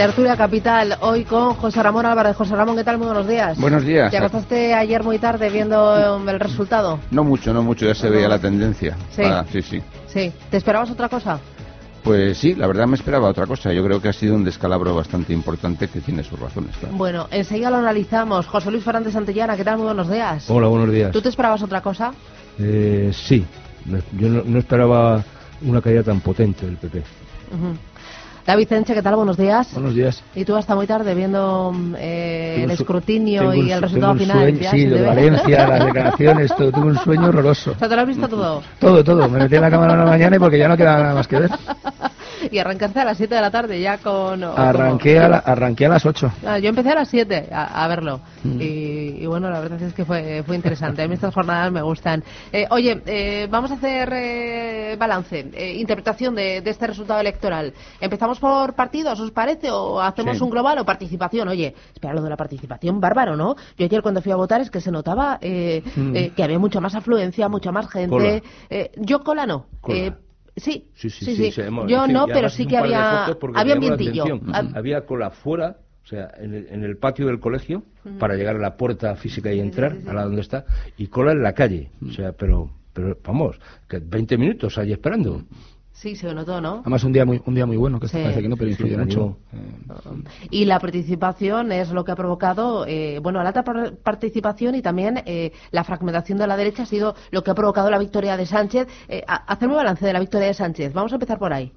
Tertulia Capital, hoy con José Ramón Álvarez. José Ramón, ¿qué tal? Muy buenos días. Buenos días. ¿Te acostaste ayer muy tarde viendo um, el resultado? No mucho, no mucho, ya se veía la tendencia. Sí. Ah, sí, sí. Sí. ¿Te esperabas otra cosa? Pues sí, la verdad me esperaba otra cosa. Yo creo que ha sido un descalabro bastante importante que tiene sus razones, claro. Bueno, enseguida lo analizamos. José Luis Fernández Santillana, ¿qué tal? Muy buenos días. Hola, buenos días. ¿Tú te esperabas otra cosa? Eh, sí, yo no, no esperaba una caída tan potente del PP. Ujú. David Enche, ¿qué tal? Buenos días. Buenos días. Y tú hasta muy tarde viendo eh, el escrutinio y el su- resultado tengo un final. sueño- ya, sí, lo de. Valencia, las declaraciones, todo. Tuve un sueño horroroso. O sea, ¿te lo has visto todo? Todo, todo. Me metí en la cámara una mañana y porque ya no quedaba nada más que ver. Y arrancaste a las 7 de la tarde ya con... Arranqué a, la- arranqué a las 8. Ah, yo empecé a las 7 a, a verlo Mm. y, y bueno, la verdad es que fue, fue interesante. A mí estas jornadas me gustan. Eh, oye, eh, vamos a hacer eh, balance, eh, interpretación de, de este resultado electoral. ¿Empezamos por partidos, os parece? ¿O hacemos Sí. un global o participación? Oye, espera, lo de la participación, bárbaro, ¿no? Yo ayer cuando fui a votar es que se notaba eh, Mm. eh, que había mucha más afluencia, mucha más gente. Cola. Eh, yo cola no. Cola. Sí, Sí, sí, sí. se hemos- Yo no, pero sí que había, había ambientillo. Ah, Había cola fuera, o sea, en el, en el patio del colegio, para llegar a la puerta física y entrar, a la donde está, y cola en la calle. O sea, pero, pero vamos, que 20 minutos ahí esperando. Sí, se notó, ¿no? Además, un día muy, un día muy bueno, que Sí. parece que no, pero influye Sí, mucho. Y la participación es lo que ha provocado, eh, bueno, la alta par- participación y también eh, la fragmentación de la derecha ha sido lo que ha provocado la victoria de Sánchez. Eh, hacerme balance de la victoria de Sánchez. Vamos a empezar por ahí.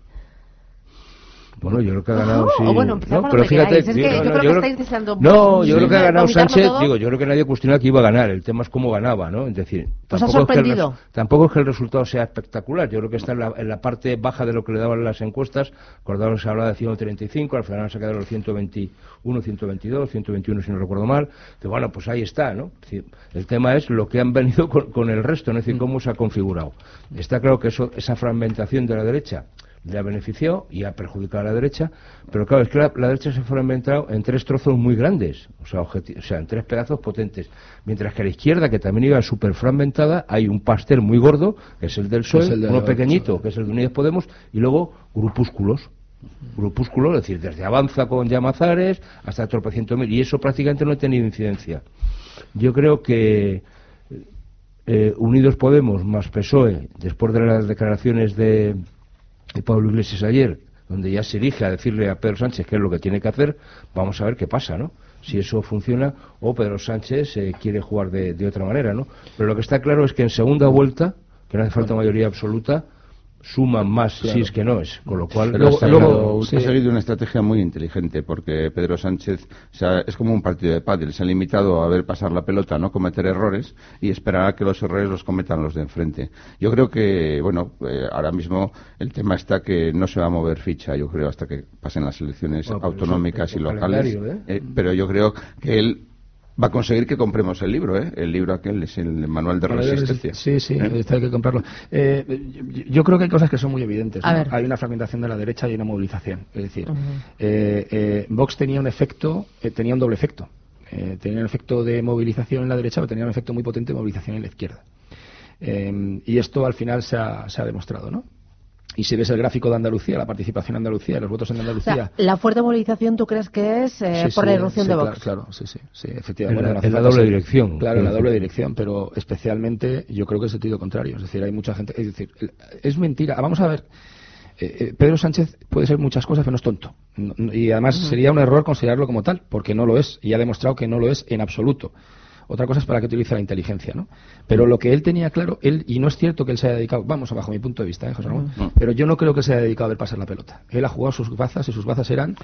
Bueno, yo creo que ha ganado, Oh, sí. bueno, no, pero fíjate, queráis. Es que digo, yo no, creo que creo- estáis deseando No, yo creo que ha ganado Sánchez, todo. digo, yo creo que nadie cuestiona que iba a ganar, el tema es cómo ganaba, ¿no? Es decir, tampoco, es que, el, tampoco es que el resultado sea espectacular, yo creo que está en la, en la parte baja de lo que le daban las encuestas, acordaros se hablaba de 135, al final se ha quedado los 121, 122, 121 si no recuerdo mal, que bueno, pues ahí está, ¿no? Decir, el tema es lo que han venido con, con el resto, ¿no? es decir, cómo se ha configurado. Está claro que eso, esa fragmentación de la derecha le ha beneficiado y ha perjudicado a la derecha, pero claro, es que la, la derecha se ha fragmentado en tres trozos muy grandes, o sea, o sea, en tres pedazos potentes, mientras que a la izquierda, que también iba súper fragmentada, hay un pastel muy gordo, que es el del PSOE, Es el de uno pequeñito, que es el de Unidas Podemos, y luego grupúsculos. Grupúsculos, es decir, desde Avanza con Llamazares hasta tropecientos mil, y eso prácticamente no ha tenido incidencia. Yo creo que eh, Unidos Podemos más PSOE, después de las declaraciones de, de Pablo Iglesias ayer, donde ya se elige a decirle a Pedro Sánchez qué es lo que tiene que hacer, vamos a ver qué pasa, ¿no? Si eso funciona o Pedro Sánchez eh, quiere jugar de, de otra manera, ¿no? Pero lo que está claro es que en segunda vuelta, que no hace falta mayoría absoluta, suman más si es que no es, con lo cual Pero Luego- ha, luego- seguido, sí. ha seguido una estrategia muy inteligente porque Pedro Sánchez se ha- es como un partido de pádel, se ha limitado a ver pasar la pelota, no cometer errores y esperar a que los errores los cometan los de enfrente. Yo creo que, bueno, eh, ahora mismo el tema está que no se va a mover ficha, yo creo, hasta que pasen las elecciones Bueno, autonómicas eso y locales. ¿eh? Eh, pero yo creo que él va a conseguir que compremos el libro, ¿eh? El libro aquel es el manual de resistencia. Sí, sí, ¿Eh? hay que comprarlo. Eh, yo, yo creo que hay cosas que son muy evidentes. Hay una fragmentación de la derecha y una movilización. Es decir, eh, eh, Vox tenía un efecto, eh, tenía un doble efecto. Eh, tenía un efecto de movilización en la derecha, pero tenía un efecto muy potente de movilización en la izquierda. Eh, y esto al final se ha, se ha demostrado, ¿no? Y si ves el gráfico de Andalucía, la participación en Andalucía, los votos en O Andalucía. sea, la fuerte movilización, ¿tú crees que es eh, Sí, por sí, la irrupción sí, de claro, Vox? Claro, sí, sí, sí, En efectivamente. la- en la doble dirección, Claro, en la doble dirección, pero especialmente yo creo que es el sentido contrario. Es decir, hay mucha gente. Es decir, es mentira. Vamos a ver. eh, eh, Pedro Sánchez puede ser muchas cosas, pero no es tonto. No- y además sería un error considerarlo como tal, porque no lo es. Y ha demostrado que no lo es en absoluto. Otra cosa es para qué utiliza la inteligencia, ¿no? Pero lo que él tenía claro, él, y no es cierto que él se haya dedicado, vamos, bajo mi punto de vista, ¿eh, José Ramón? Ujú. Pero yo no creo que se haya dedicado a ver pasar la pelota. Él ha jugado sus bazas y sus bazas eran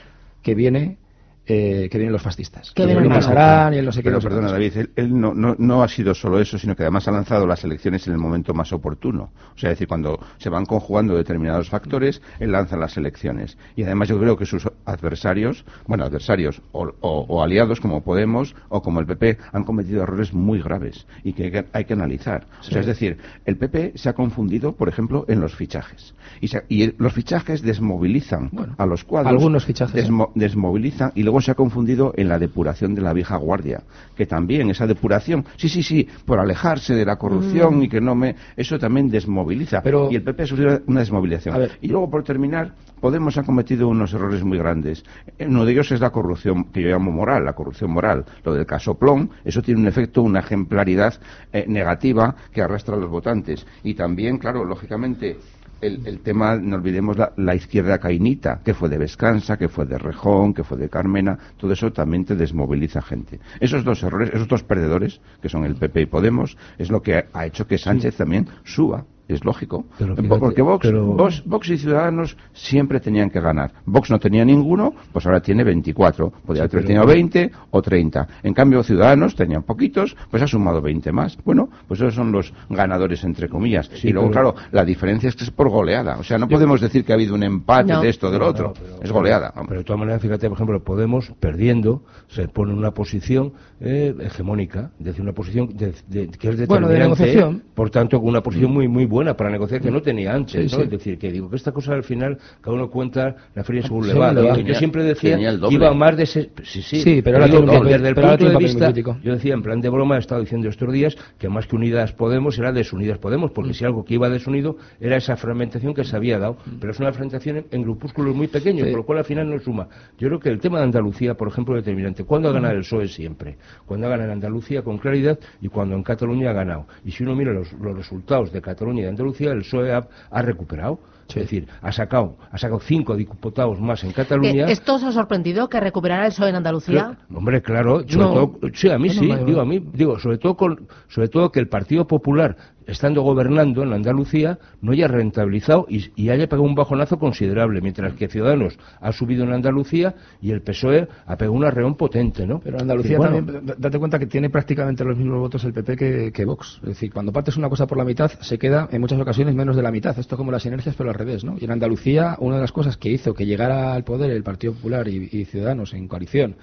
que viene eh, que vienen los fascistas. Que Que vienen pasarán y el no sé qué. Pero no sé perdona. David, él, él no, no, no ha sido solo eso, sino que además ha lanzado las elecciones en el momento más oportuno. O sea, es decir, cuando se van conjugando determinados factores, él lanza las elecciones. Y además yo creo que sus adversarios, bueno, adversarios o, o- o aliados como Podemos o como el PP han cometido errores muy graves y que hay que, hay que analizar. O sea, es decir, el PP se ha confundido, por ejemplo, en los fichajes. Y, se- y los fichajes desmovilizan Bueno, a los cuadros. algunos fichajes, ¿eh? desmo- desmovilizan y luego se ha confundido en la depuración de la vieja guardia, que también esa depuración, sí, sí, sí, por alejarse de la corrupción y que no me, eso también desmoviliza. Pero- y el PP ha sufrido una desmovilización. Y luego por terminar, Podemos ha cometido unos errores muy grandes. Uno de ellos es la corrupción que yo llamo moral, la corrupción moral. Lo del caso Plon, eso tiene un efecto, una ejemplaridad eh, negativa que arrastra a los votantes. Y también, claro, lógicamente, el, el tema, no olvidemos la, la izquierda cainita, que fue de Vescansa, que fue de Rejón, que fue de Carmena, todo eso también te desmoviliza gente. Esos dos errores, esos dos perdedores, que son el PP y Podemos, es lo que ha, ha hecho que Sánchez también suba. Es lógico. Pero fíjate, porque Vox, pero- Vox- Vox y Ciudadanos siempre tenían que ganar. Vox no tenía ninguno, pues ahora tiene 24. Podría Sí, haber pero- tenido 20 o 30. En cambio, Ciudadanos tenían poquitos, pues ha sumado 20 más. Bueno, pues esos son los ganadores, entre comillas. Sí, y luego, pero- claro, la diferencia es que es por goleada. O sea, no podemos decir que ha habido un empate No. de esto o del No, otro. no, pero- es goleada. Pero de todas maneras, fíjate, por ejemplo, Podemos, perdiendo, se pone en una posición eh, hegemónica, es decir, una posición de- de- que es determinante. Bueno, de negociación. Por tanto, con una posición muy muy buena para negociar que no tenía antes, Sí, ¿no? sí. Es decir, que digo que esta cosa al final, cada uno cuenta la feria según le va. Yo siempre decía que iba más de ese... Sí, sí, Sí, pero ahora digo que desde el punto de vista, yo decía, en plan de broma, he estado diciendo estos días que más que Unidas Podemos era desunidas Podemos, Mm. porque si algo que iba desunido era esa fragmentación que se había dado. Pero es una fragmentación en, en grupúsculos muy pequeños, por lo cual al final no suma. Yo creo que el tema de Andalucía, por ejemplo, es determinante. ¿Cuándo ha ganado el PSOE siempre? Cuando ha ganado en Andalucía con claridad y cuando en Cataluña ha ganado. Y si uno mira los, los resultados de Cataluña Andalucía, el PSOE ha, ha recuperado. Es decir, ha sacado, ha sacado cinco diputados más en Cataluña. Eh, ¿Esto os ha sorprendido que recuperara el PSOE en Andalucía? Hombre, claro, sobre No. todo, sí, a mí sí, no, digo a mí, digo, sobre todo con, sobre todo que el Partido Popular, estando gobernando en Andalucía, no haya rentabilizado y, y haya pegado un bajonazo considerable, mientras que Ciudadanos ha subido en Andalucía y el PSOE ha pegado un arreón potente, ¿no? Pero Andalucía Y bueno, también, date cuenta que tiene prácticamente los mismos votos el PP que, que Vox. Es decir, cuando partes una cosa por la mitad, se queda en muchas ocasiones menos de la mitad. Esto como las sinergias, pero al ¿no? Y en Andalucía, una de las cosas que hizo que llegara al poder el Partido Popular y Ciudadanos en coalición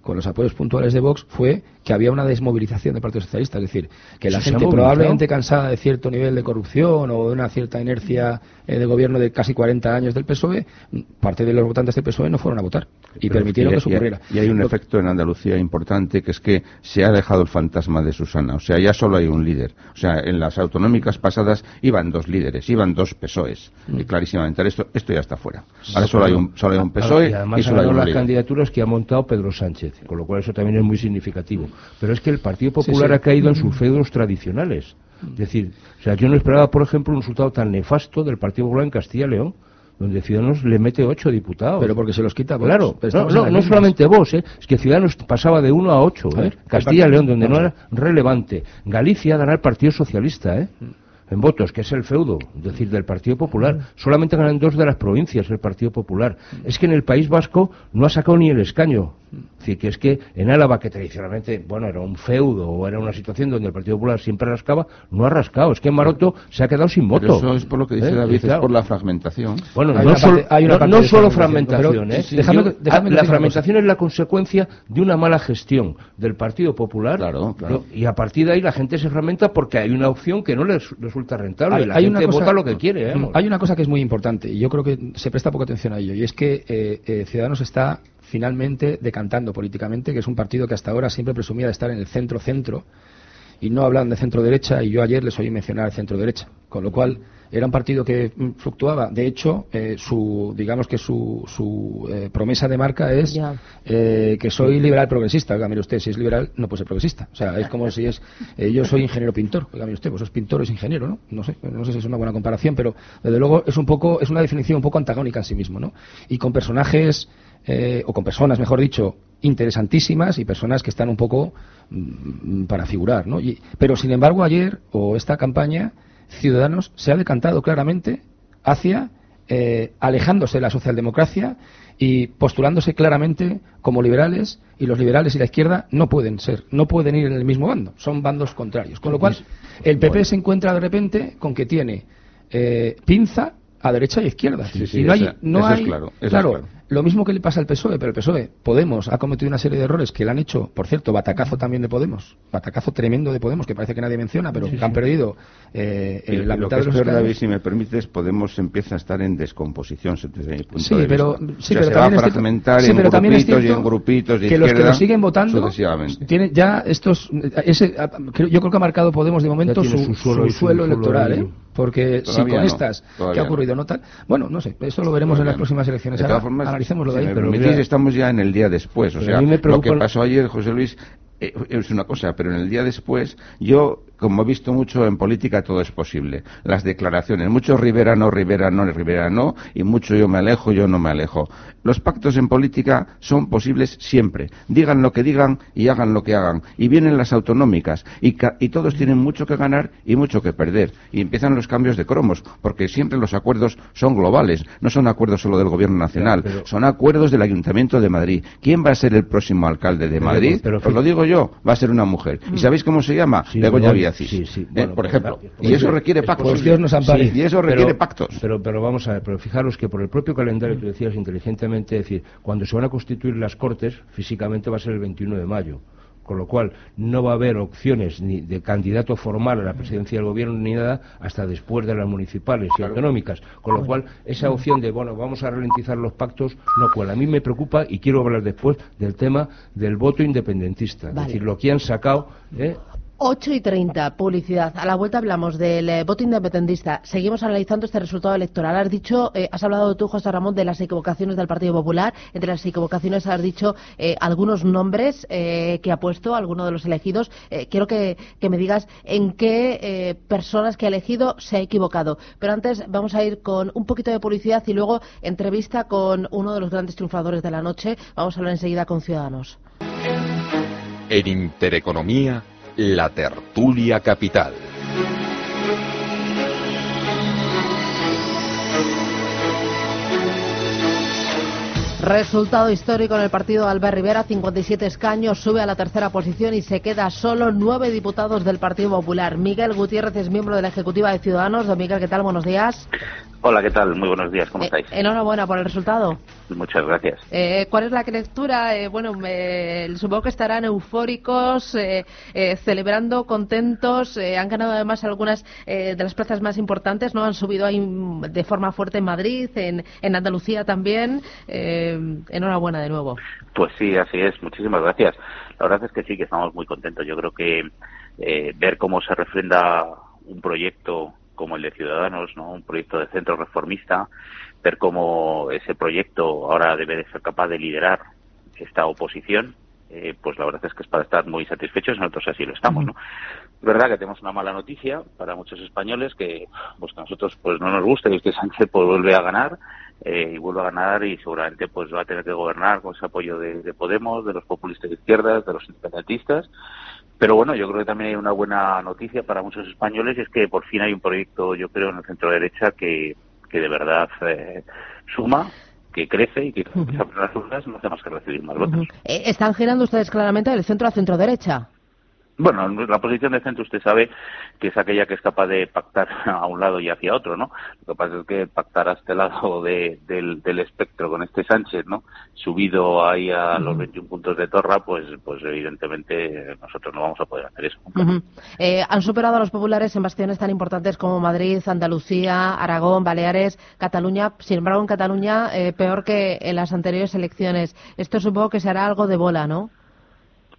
con los apoyos puntuales de Vox fue que había una desmovilización del Partido Socialista. Es decir, que la gente probablemente cansada de cierto nivel de corrupción o de una cierta inercia eh, de gobierno de casi 40 años del PSOE, parte de los votantes del PSOE no fueron a votar y Pero permitieron y- que eso y- ocurriera. Y hay un Lo- efecto en Andalucía importante que es que se ha dejado el fantasma de Susana. O sea, ya solo hay un líder. O sea, en las autonómicas pasadas iban dos líderes, iban dos PSOEs. Mm. Y clarísimamente, esto, esto ya está fuera. Ahora solo hay un, solo hay un PSOE y además y solo hay un las líder. candidaturas que ha montado Pedro Sánchez, con lo cual eso también es muy significativo. Pero es que el Partido Popular sí. ha caído en sus feudos tradicionales. Es decir, o sea, yo no esperaba, por ejemplo, un resultado tan nefasto del Partido Popular en Castilla y León, donde Ciudadanos le mete ocho diputados. Pero porque se los quita Vox. Claro, no, no, no solamente vos, ¿eh? es que Ciudadanos pasaba de uno a ocho. ¿eh? Castilla y León, donde no era relevante. Galicia gana el Partido Socialista, ¿eh? en votos, que es el feudo, es decir, del Partido Popular. Solamente ganan dos de las provincias el Partido Popular. Es que en el País Vasco no ha sacado ni el escaño. Es decir, que es que en Álava, que tradicionalmente, bueno, era un feudo o era una situación donde el Partido Popular siempre rascaba, no ha rascado. Es que en Maroto se ha quedado sin voto. Pero eso es por lo que dice ¿Eh? David, claro, es por la fragmentación. bueno, Hay no una solo, parte- hay una no- no solo fragmentación, pero- ¿eh? sí, déjame- Yo- déjame ah, la fragmentación es la consecuencia de una mala gestión del Partido Popular. Claro, claro. Y a partir de ahí la gente se fragmenta porque hay una opción que no les resulta rentable. Hay- y la hay gente una cosa- vota lo que quiere. ¿eh? Hay una cosa que es muy importante y yo creo que se presta poca atención a ello y es que eh, eh, Ciudadanos está finalmente decantando políticamente, que es un partido que hasta ahora siempre presumía de estar en el centro-centro y no hablan de centro-derecha y yo ayer les oí mencionar el centro-derecha, con lo cual era un partido que fluctuaba. De hecho, eh, su digamos que su, su eh, promesa de marca es eh, que soy liberal progresista. Oiga, mire usted, si es liberal no puede ser progresista. O sea, es como si es eh, yo soy ingeniero pintor. Oiga, mire usted, pues es pintor o es ingeniero, ¿no? No sé, no sé si es una buena comparación, pero desde luego es un poco es una definición un poco antagónica en sí mismo, ¿no? Y con personajes eh, o con personas, mejor dicho, interesantísimas y personas que están un poco mm, para figurar, ¿no? Y- pero sin embargo ayer o esta campaña Ciudadanos se ha decantado claramente hacia eh, alejándose de la socialdemocracia y postulándose claramente como liberales y los liberales y la izquierda no pueden ser, no pueden ir en el mismo bando, son bandos contrarios. Con lo cual, el PP se encuentra de repente con que tiene eh, pinza a derecha y izquierda. Sí, sí, y no hay, esa- no eso es hay- claro, eso es claro, claro. Lo mismo que le pasa al PSOE, pero el PSOE, Podemos, ha cometido una serie de errores que le han hecho, por cierto, batacazo también de Podemos, batacazo tremendo de Podemos, que parece que nadie menciona, pero que han perdido eh, Y eh, la lo mitad que de los es peor. David, si me permites, Podemos empieza a estar en descomposición desde mi punto Sí, de pero, vista. sí, O sea, pero se también va a fragmentar sí, en pero también es grupitos y cierto en grupitos de que los que lo siguen votando tienen ya estos ese, yo creo que ha marcado Podemos de momento su, su suelo su y su suelo suelo electoral. ¿eh? porque si Todavía con no, estas que todavía ha ocurrido no tal bueno no sé eso lo veremos en las Todavía no. próximas elecciones De Ahora, todas formas, analicémoslo de si ahí me pero permitís, mira, estamos ya en el día después. O sea, lo que pasó ayer, José Luis, eh, es una cosa, pero en el día después, yo, como he visto mucho en política, todo es posible. Las declaraciones, mucho Rivera no, Rivera no, Rivera no, y mucho yo me alejo, yo no me alejo. Los pactos en política son posibles siempre. Digan lo que digan y hagan lo que hagan. Y vienen las autonómicas. Y, y todos tienen mucho que ganar y mucho que perder. Y empiezan los cambios de cromos, porque siempre los acuerdos son globales. No son acuerdos solo del Gobierno Nacional, pero- son acuerdos del Ayuntamiento de Madrid. ¿Quién va a ser el próximo alcalde de Pero- Madrid? pero- Os lo digo yo, va a ser una mujer. ¿Y sabéis cómo se llama? Sí, Begoña Begoña, Sí, sí. Eh, Bueno, por pues, ejemplo. pues, y eso pues, requiere es pactos. pues Dios nos ampare. Y eso Pero- requiere pactos. Pero, pero vamos a ver, pero fijaros que por el propio calendario que decías inteligentemente, es decir, cuando se van a constituir las Cortes, físicamente va a ser el 21 de mayo. Con lo cual, no va a haber opciones ni de candidato formal a la presidencia del gobierno ni nada hasta después de las municipales y autonómicas. Con lo cual, esa opción de, bueno, vamos a ralentizar los pactos no cuela. A mí me preocupa, y quiero hablar después, del tema del voto independentista. Vale. Es decir, lo que han sacado. ¿eh? 8 y 30, publicidad. A la vuelta hablamos del eh, voto independentista. Seguimos analizando este resultado electoral. Has dicho, eh, has hablado tú, José Ramón, de las equivocaciones del Partido Popular. Entre las equivocaciones has dicho eh, algunos nombres eh, que ha puesto alguno de los elegidos. Quiero que, que me digas en qué personas que ha elegido se ha equivocado. Pero antes vamos a ir con un poquito de publicidad y luego entrevista con uno de los grandes triunfadores de la noche. Vamos a hablar enseguida con Ciudadanos. En Intereconomía, la tertulia capital. Resultado histórico en el partido de Albert Rivera, 57 escaños, sube a la tercera posición y se queda solo nueve diputados del Partido Popular. Miguel Gutiérrez es miembro de la Ejecutiva de Ciudadanos. Don Miguel, ¿qué tal? Buenos días. Hola, ¿qué tal? Muy buenos días, ¿cómo Eh, estáis? enhorabuena por el resultado. Muchas gracias. Eh, ¿Cuál es la lectura? Eh, bueno, me- supongo que estarán eufóricos, eh, eh, celebrando, contentos. han ganado además algunas eh, de las plazas más importantes, ¿no? Han subido ahí de forma fuerte en Madrid, en, en Andalucía también. Eh, enhorabuena de nuevo. Pues sí, así es. Muchísimas gracias. La verdad es que sí, que estamos muy contentos. Yo creo que eh, ver cómo se refrenda un proyecto como el de Ciudadanos, ¿no? Un proyecto de centro reformista, ver cómo ese proyecto ahora debe de ser capaz de liderar esta oposición, eh, pues la verdad es que es para estar muy satisfechos, nosotros así lo estamos, ¿no? Es verdad que tenemos una mala noticia para muchos españoles que, pues que a nosotros pues no nos gusta y es que Sánchez pues vuelve a ganar eh, y vuelve a ganar y seguramente pues va a tener que gobernar con ese apoyo de, de Podemos, de los populistas de izquierdas, de los independentistas. Pero bueno, yo creo que también hay una buena noticia para muchos españoles y es que por fin hay un proyecto, yo creo, en el centro derecha que, que de verdad eh, suma, que crece y que se abren las urnas no hace más que recibir más votos. Eh, están girando ustedes claramente del centro a centro-derecha. Bueno, la posición de centro usted sabe que es aquella que es capaz de pactar a un lado y hacia otro, ¿no? Lo que pasa es que pactar a este lado de- del, del espectro con este Sánchez, ¿no? Subido ahí a los 21 puntos de Torra, pues, pues evidentemente nosotros no vamos a poder hacer eso. nunca. Eh, han superado a los populares en bastiones tan importantes como Madrid, Andalucía, Aragón, Baleares, Cataluña. Sin embargo, en Cataluña, eh, peor que en las anteriores elecciones. Esto supongo que será algo de bola, ¿no?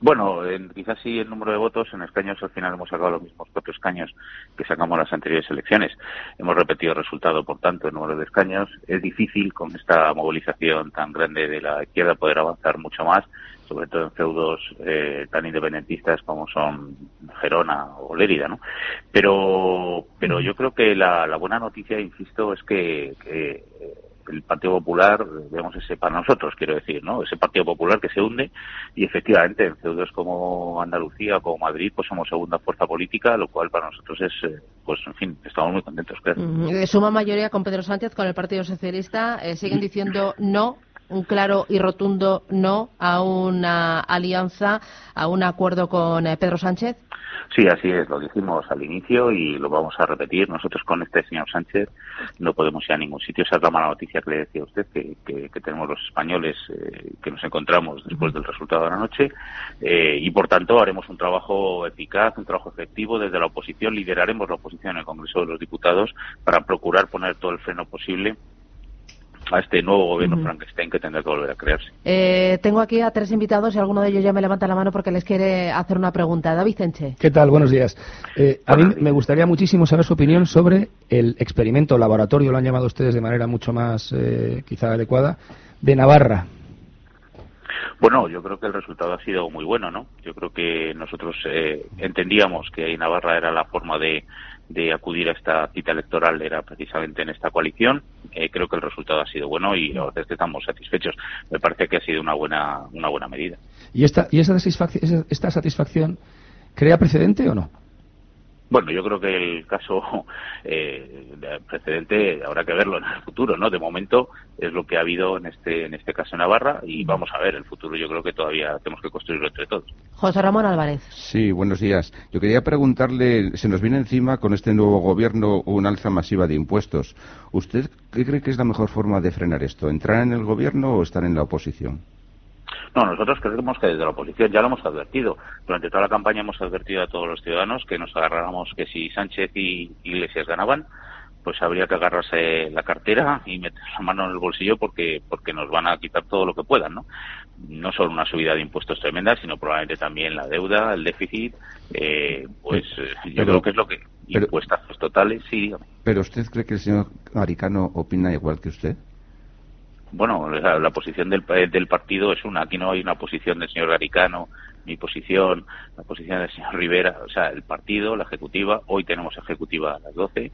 Bueno, en- quizás sí el número de votos en escaños al final hemos sacado los mismos cuatro escaños que sacamos en las anteriores elecciones. Hemos repetido el resultado, por tanto, el número de escaños. Es difícil con esta movilización tan grande de la izquierda poder avanzar mucho más, sobre todo en feudos eh, tan independentistas como son Gerona o Lérida, ¿no? Pero, pero yo creo que la, la buena noticia, insisto, es que, que, eh, el Partido Popular, vemos ese para nosotros, quiero decir, ¿no? Ese Partido Popular que se hunde y efectivamente en feudos como Andalucía, como Madrid, pues somos segunda fuerza política, lo cual para nosotros es, eh, pues en fin, estamos muy contentos, claro. Suma mayoría con Pedro Sánchez, con el Partido Socialista, eh, siguen diciendo no un claro y rotundo no a una alianza, a un acuerdo con eh, Pedro Sánchez? Sí, así es, lo dijimos al inicio y lo vamos a repetir. Nosotros con este señor Sánchez no podemos ir a ningún sitio. Esa es la mala noticia que le decía usted, que, tenemos los españoles eh, que nos encontramos después del resultado de la noche. Eh, y por tanto haremos un trabajo eficaz, un trabajo efectivo desde la oposición. Lideraremos la oposición en el Congreso de los Diputados para procurar poner todo el freno posible a este nuevo gobierno Frankenstein que tendrá que volver a crearse. Eh, tengo aquí a tres invitados y alguno de ellos ya me levanta la mano porque les quiere hacer una pregunta. David Enche. ¿Qué tal? Buenos días. Eh, a mí me gustaría muchísimo saber su opinión sobre el experimento laboratorio, lo han llamado ustedes de manera mucho más eh, quizá adecuada, de Navarra. Bueno, yo creo que el resultado ha sido muy bueno, ¿no? Yo creo que nosotros entendíamos que Navarra era la forma de, de acudir a esta cita electoral era precisamente en esta coalición. Eh, creo que el resultado ha sido bueno y la verdad estamos satisfechos. Me parece que ha sido una buena, una buena medida. ¿Y esta, y satisfacción, esta satisfacción crea precedente o no? Bueno, yo creo que el caso eh, precedente habrá que verlo en el futuro, ¿no? De momento es lo que ha habido en este en este caso en Navarra y vamos a ver el futuro. Yo creo que todavía tenemos que construirlo entre todos. José Ramón Álvarez. Sí, buenos días. Yo quería preguntarle, se nos viene encima con este nuevo gobierno un alza masiva de impuestos. ¿Usted qué cree que es la mejor forma de frenar esto? ¿Entrar en el gobierno o estar en la oposición? No, nosotros creemos que desde la oposición ya lo hemos advertido. Durante toda la campaña hemos advertido a todos los ciudadanos que nos agarráramos que si Sánchez y Iglesias ganaban, pues habría que agarrarse la cartera y meter la mano en el bolsillo porque porque nos van a quitar todo lo que puedan, ¿no? No solo una subida de impuestos tremenda, sino probablemente también la deuda, el déficit, eh, pues eh, yo creo que es lo que impuestos totales, sí. Pero usted cree que el señor Maricano opina igual que usted? Bueno, la, posición del, del, partido es una. Aquí no hay una posición del señor Garicano, mi posición, la posición del señor Rivera. O sea, el partido, la ejecutiva, hoy tenemos ejecutiva a las 12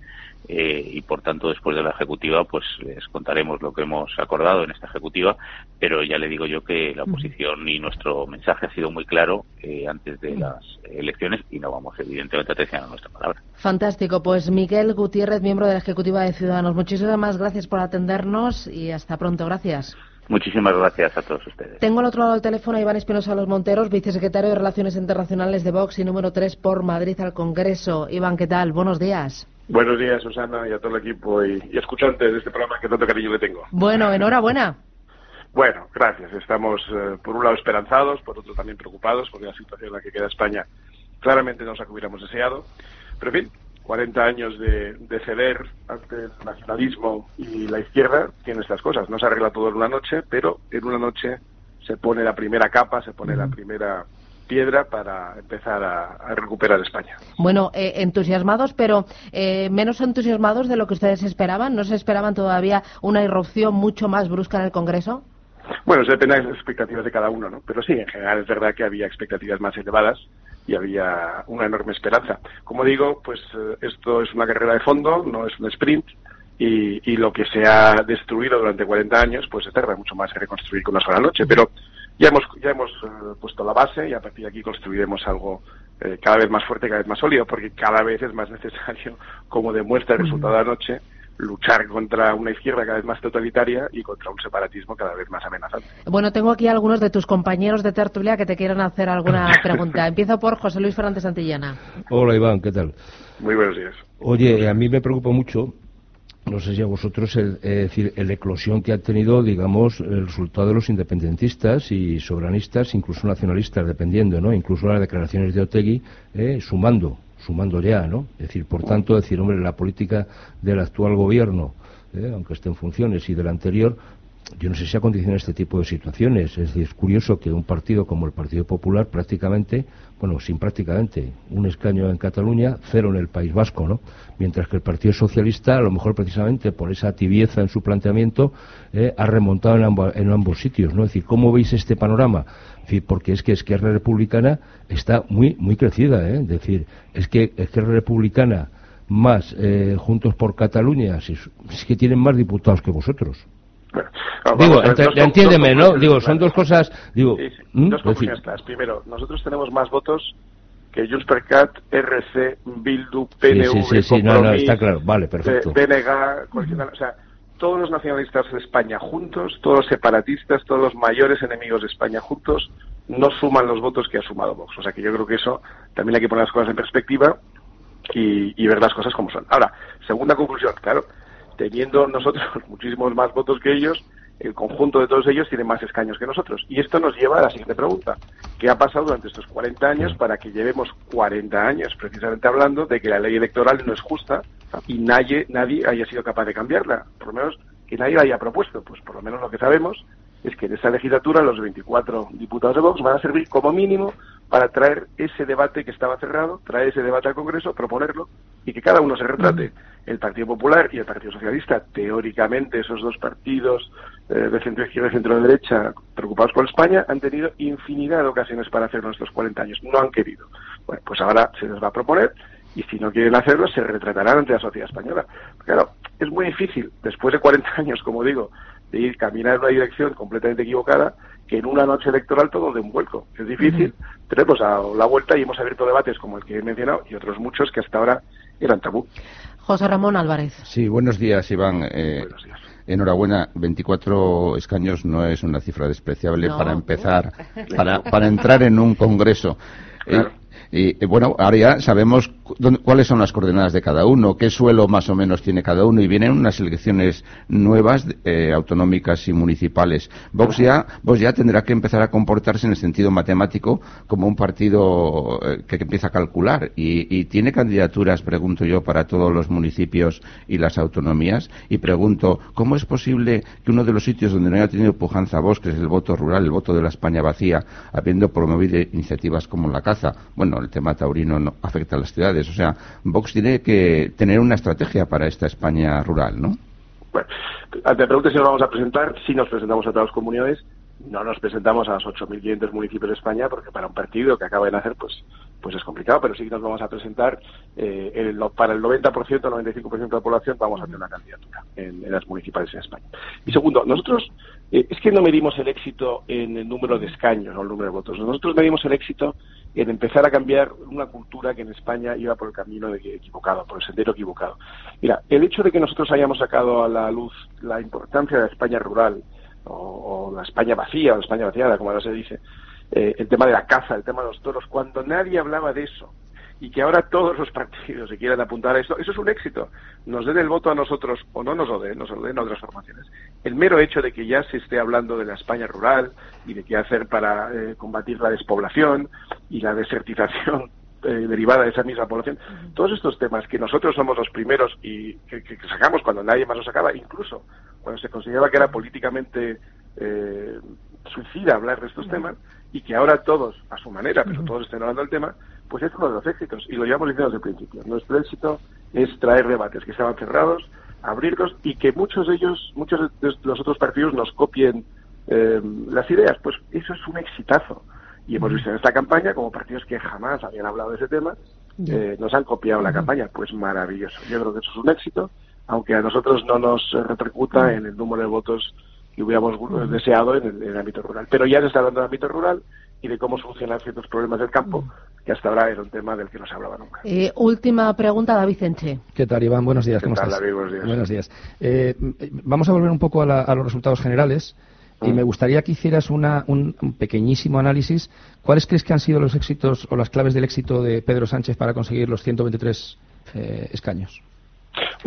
eh, y por tanto después de la ejecutiva pues les contaremos lo que hemos acordado en esta ejecutiva pero ya le digo yo que la oposición y nuestro mensaje ha sido muy claro eh, antes de las elecciones y no vamos evidentemente a traicionar nuestra palabra. Fantástico, pues Miguel Gutiérrez, miembro de la Ejecutiva de Ciudadanos, muchísimas gracias por atendernos y hasta pronto, gracias. Muchísimas gracias a todos ustedes. Tengo al otro lado del teléfono a Iván Espinosa Los Monteros, vicesecretario de Relaciones Internacionales de Vox y número 3 por Madrid al Congreso. Iván, ¿qué tal? Buenos días. Buenos días, Susana, y a todo el equipo y, escuchantes de este programa que tanto cariño le tengo. Bueno, enhorabuena. Bueno, gracias. Estamos, eh, por un lado, esperanzados, por otro también preocupados, porque la situación en la que queda España claramente no es la que hubiéramos deseado. Pero, en fin, 40 años de, ceder ante el nacionalismo y la izquierda tiene estas cosas. No se arregla todo en una noche, pero en una noche se pone la primera capa, se pone la primera piedra para empezar a, recuperar España. Bueno, eh, entusiasmados, pero eh, menos entusiasmados de lo que ustedes esperaban. ¿No se esperaban todavía una irrupción mucho más brusca en el Congreso? Bueno, eso depende de las expectativas de cada uno, ¿no? Pero sí, en general es verdad que había expectativas más elevadas y había una enorme esperanza. Como digo, pues eh, esto es una carrera de fondo, no es un sprint. Y, y, lo que se ha destruido durante 40 años, pues se tarda mucho más en reconstruir con una sola noche. Pero ya hemos, ya hemos eh, puesto la base y a partir de aquí construiremos algo eh, cada vez más fuerte, cada vez más sólido, porque cada vez es más necesario, como demuestra el resultado de anoche, luchar contra una izquierda cada vez más totalitaria y contra un separatismo cada vez más amenazante. Bueno, tengo aquí algunos de tus compañeros de tertulia que te quieren hacer alguna pregunta. Empiezo por José Luis Fernández Santillana. Hola Iván, ¿qué tal? Muy buenos días. Oye, a mí me preocupa mucho no sé si a vosotros, el, decir, la eclosión que ha tenido, digamos, el resultado de los independentistas y soberanistas, incluso nacionalistas, dependiendo, ¿no? Incluso las declaraciones de Otegui, eh, sumando, sumando ya, ¿no? Es decir, por tanto, decir, hombre, la política del actual gobierno, eh, aunque esté en funciones, y del anterior, yo no sé si ha condicionado este tipo de situaciones. Es decir, es curioso que un partido como el Partido Popular prácticamente, bueno, sin prácticamente, un escaño en Cataluña, cero en el País Vasco, ¿no? Mientras que el Partido Socialista, a lo mejor precisamente por esa tibieza en su planteamiento, eh, ha remontado en, ambos sitios, ¿no? Es decir, ¿cómo veis este panorama? Porque es que Esquerra Republicana está muy, muy crecida, ¿eh? Es decir, es que Esquerra Republicana más eh, Juntos por Cataluña, es que tienen más diputados que vosotros. Bueno, digo, vamos a ver, ent- dos entiéndeme, dos ¿no? Digo, son dos cosas, digo, Sí, sí. ¿Mm? Dos Es conclusiones decir, claras. Primero, nosotros tenemos más votos que Junts per Cat, RC, Bildu, Sí, PNV, sí, sí, sí, no, no, Compromís, está claro, vale, perfecto. BNG, cualquier- o sea, todos los nacionalistas de España juntos, todos los separatistas, todos los mayores enemigos de España juntos, no suman los votos que ha sumado Vox. O sea que yo creo que eso también hay que poner las cosas en perspectiva y, y ver las cosas como son. Ahora, segunda conclusión, claro, teniendo nosotros muchísimos más votos que ellos, el conjunto de todos ellos tiene más escaños que nosotros. Y esto nos lleva a la siguiente pregunta. ¿Qué ha pasado durante estos 40 años para que llevemos 40 años precisamente hablando de que la ley electoral no es justa y nadie, nadie haya sido capaz de cambiarla? Por lo menos que nadie la haya propuesto. Pues por lo menos lo que sabemos es que en esta legislatura los 24 diputados de Vox van a servir como mínimo para traer ese debate que estaba cerrado, traer ese debate al Congreso, proponerlo y que cada uno se retrate. El Partido Popular y el Partido Socialista, teóricamente esos dos partidos eh, de centro izquierda y centro derecha preocupados por España, han tenido infinidad de ocasiones para hacerlo en estos 40 años. No han querido. Bueno, pues ahora se les va a proponer y si no quieren hacerlo se retratarán ante la sociedad española. Claro, es muy difícil, después de 40 años, como digo, de ir caminar en una dirección completamente equivocada, que en una noche electoral todo de un vuelco. Es difícil, pero hemos dado la vuelta y hemos abierto debates como el que he mencionado y otros muchos que hasta ahora eran tabú. José Ramón Álvarez. Sí, buenos días, Iván. Eh, Buenos días. Enhorabuena, 24 escaños no es una cifra despreciable No. para empezar, para, para entrar en un congreso. Eh, Claro. y eh, bueno, ahora ya sabemos cuáles son las coordenadas de cada uno, qué suelo más o menos tiene cada uno y vienen unas elecciones nuevas, eh, autonómicas y municipales. Vox ya, Vox ya tendrá que empezar a comportarse en el sentido matemático como un partido eh, que, empieza a calcular. Y, y tiene candidaturas, pregunto yo, para todos los municipios y las autonomías. Y pregunto, ¿cómo es posible que uno de los sitios donde no haya tenido pujanza Vox, que es el voto rural, el voto de la España vacía, habiendo promovido iniciativas como la caza, bueno, el tema taurino no afecta a las ciudades, o sea, Vox tiene que tener una estrategia para esta España rural, ¿no? Bueno, te preguntas si nos vamos a presentar, si nos presentamos a todas las comunidades, no nos presentamos a los 8.500 municipios de España, porque para un partido que acaba de nacer, pues, pues es complicado, pero sí que nos vamos a presentar, eh, el- para el 90%, 95% de la población vamos a tener una candidatura en, las municipales en España. Y segundo, nosotros, eh, es que no medimos el éxito en el número de escaños o el número de votos, nosotros medimos el éxito en empezar a cambiar una cultura que en España iba por el camino equivocado, por el sendero equivocado. Mira, el hecho de que nosotros hayamos sacado a la luz la importancia de España rural, o, la España vacía, o la España vaciada, como ahora se dice, eh, el tema de la caza, el tema de los toros, cuando nadie hablaba de eso, y que ahora todos los partidos se quieran apuntar a esto, eso es un éxito. Nos den el voto a nosotros o no nos lo den, nos lo den a otras formaciones. El mero hecho de que ya se esté hablando de la España rural y de qué hacer para eh, combatir la despoblación y la desertización eh, derivada de esa misma población, todos estos temas que nosotros somos los primeros y que, que- sacamos cuando nadie más lo sacaba, incluso cuando se consideraba que era políticamente eh, suicida hablar de estos temas y que ahora todos, a su manera, pero todos estén hablando del tema, pues es uno de los éxitos y lo llevamos diciendo desde el principio. Nuestro éxito es traer debates que estaban cerrados, abrirlos y que muchos de ellos, muchos de los otros partidos nos copien eh, las ideas. Pues eso es un exitazo. Y hemos visto en esta campaña como partidos que jamás habían hablado de ese tema, eh, nos han copiado la campaña. Pues maravilloso. Yo creo que eso es un éxito, aunque a nosotros no nos repercuta en el número de votos que hubiéramos eh, deseado en el, en el ámbito rural. Pero ya se está hablando del ámbito rural y de cómo solucionar ciertos problemas del campo, que hasta ahora era un tema del que no se hablaba nunca. Eh, última pregunta, David Enche. ¿Qué tal, Iván? Buenos días. ¿Qué ¿Cómo tal, estás? David? Buenos días. Eh, eh, vamos a volver un poco a, la- a los resultados generales. Y Mm. me gustaría que hicieras una- un, un pequeñísimo análisis. ¿Cuáles crees que han sido los éxitos o las claves del éxito de Pedro Sánchez para conseguir los 123 eh, escaños?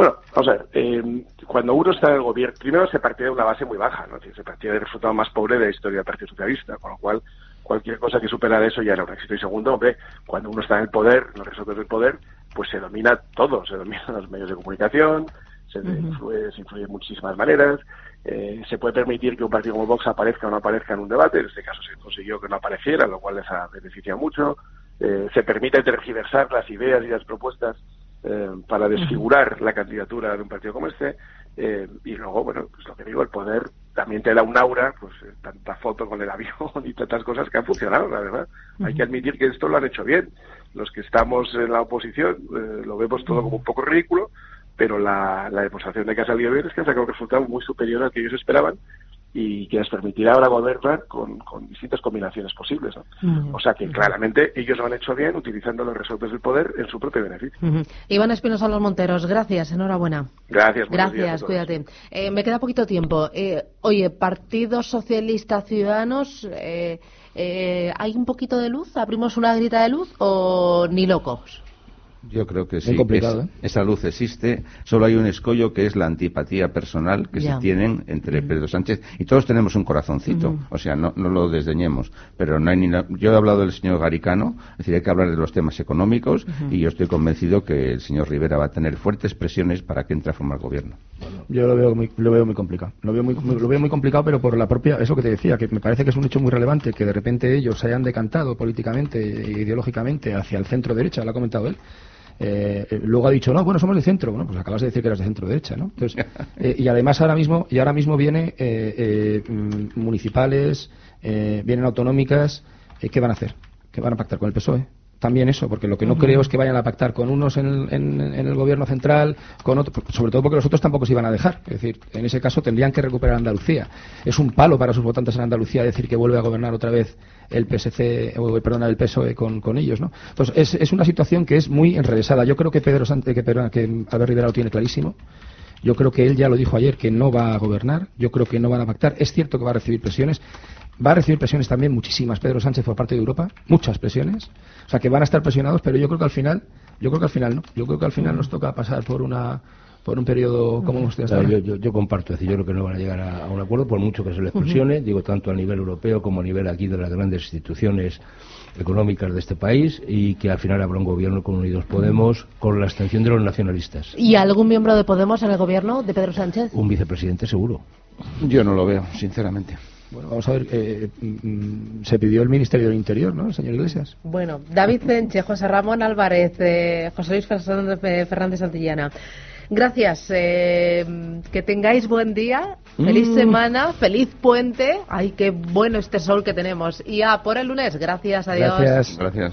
Bueno, vamos a ver, eh, cuando uno está en el gobierno, primero se partía de una base muy baja, ¿no? Se partía del resultado más pobre de la historia del Partido Socialista, con lo cual cualquier cosa que superara eso ya era un éxito. Y segundo, hombre, cuando uno está en el poder, en los resultados del poder, pues se domina todo, se dominan los medios de comunicación, se, influye, se influye de muchísimas maneras, eh, se puede permitir que un partido como Vox aparezca o no aparezca en un debate, en este caso se consiguió que no apareciera, lo cual les ha beneficiado mucho, eh, se permite tergiversar las ideas y las propuestas eh, para desfigurar la candidatura de un partido como este eh, y luego bueno pues lo que digo el poder también te da un aura pues eh, tanta foto con el avión y tantas cosas que han funcionado la verdad. Hay que admitir que esto lo han hecho bien. Los que estamos en la oposición eh, lo vemos todo como un poco ridículo pero la, demostración de que ha salido bien es que han sacado un resultado muy superior al que ellos esperaban y que les permitirá ahora gobernar con, distintas combinaciones posibles. O sea que claramente ellos lo han hecho bien utilizando los resortes del poder en su propio beneficio. Iván Espinosa Los Monteros, gracias, enhorabuena. Gracias. Gracias, cuídate. Eh, me queda poquito tiempo. Eh, oye, Partido Socialista Ciudadanos, eh, ¿hay un poquito de luz? ¿Abrimos una grita de luz o ni locos? Yo creo que sí. ¿eh? Esa luz existe. Solo hay un escollo que es la antipatía personal que se tienen entre Pedro Sánchez. Y todos tenemos un corazoncito. O sea, no, no, lo desdeñemos. Pero no hay ni Yo he hablado del señor Garicano. Es decir, hay que hablar de los temas económicos. Y yo estoy convencido que el señor Rivera va a tener fuertes presiones para que entre a formar gobierno. yo lo veo muy, lo veo muy complicado. Lo veo muy, lo veo muy complicado, pero por la propia. Eso que te decía, que me parece que es un hecho muy relevante que de repente ellos se hayan decantado políticamente e ideológicamente hacia el centro derecha. Lo ha comentado él eh, luego ha dicho, no, bueno, somos de centro. Bueno, pues acabas de decir que eras de centro derecha, ¿no? Entonces, eh, y además ahora mismo, y ahora mismo viene eh, mm, municipales, vienen autonómicas, ¿qué van a hacer? ¿Qué van a pactar con el PSOE? También eso, porque lo que no creo es que vayan a pactar con unos en, el gobierno central, con otros, sobre todo porque los otros tampoco se iban a dejar. Es decir, en ese caso tendrían que recuperar Andalucía. Es un palo para sus votantes en Andalucía decir que vuelve a gobernar otra vez el PSC, o, perdón, el PSOE con, con ellos, ¿no? Entonces, es, es, una situación que es muy enrevesada. Yo creo que Pedro que, que Albert Rivera lo tiene clarísimo. Yo creo que él ya lo dijo ayer, que no va a gobernar. Yo creo que no van a pactar. Es cierto que va a recibir presiones. Va a recibir presiones también muchísimas Pedro Sánchez por parte de Europa, muchas presiones. O sea que van a estar presionados, pero yo creo que al final, yo creo que al final no. Yo creo que al final nos toca pasar por una por un periodo como usted yo, yo, yo, comparto, es decir, yo creo que no van a llegar a, un acuerdo por mucho que se les presione, digo tanto a nivel europeo como a nivel aquí de las grandes instituciones económicas de este país y que al final habrá un gobierno con Unidos Podemos con la abstención de los nacionalistas. ¿Y algún miembro de Podemos en el gobierno de Pedro Sánchez? Un vicepresidente seguro. Yo no lo veo, sinceramente. Bueno, vamos a ver, eh, mm, se pidió el Ministerio del Interior, ¿no, señor Iglesias? Bueno, David Cenche, José Ramón Álvarez, eh, José Luis Fernández Santillana. Gracias. Eh, que tengáis buen día, feliz mm. semana, feliz puente. Ay, qué bueno este sol que tenemos. Y a por el lunes. Gracias, adiós. Gracias. Gracias.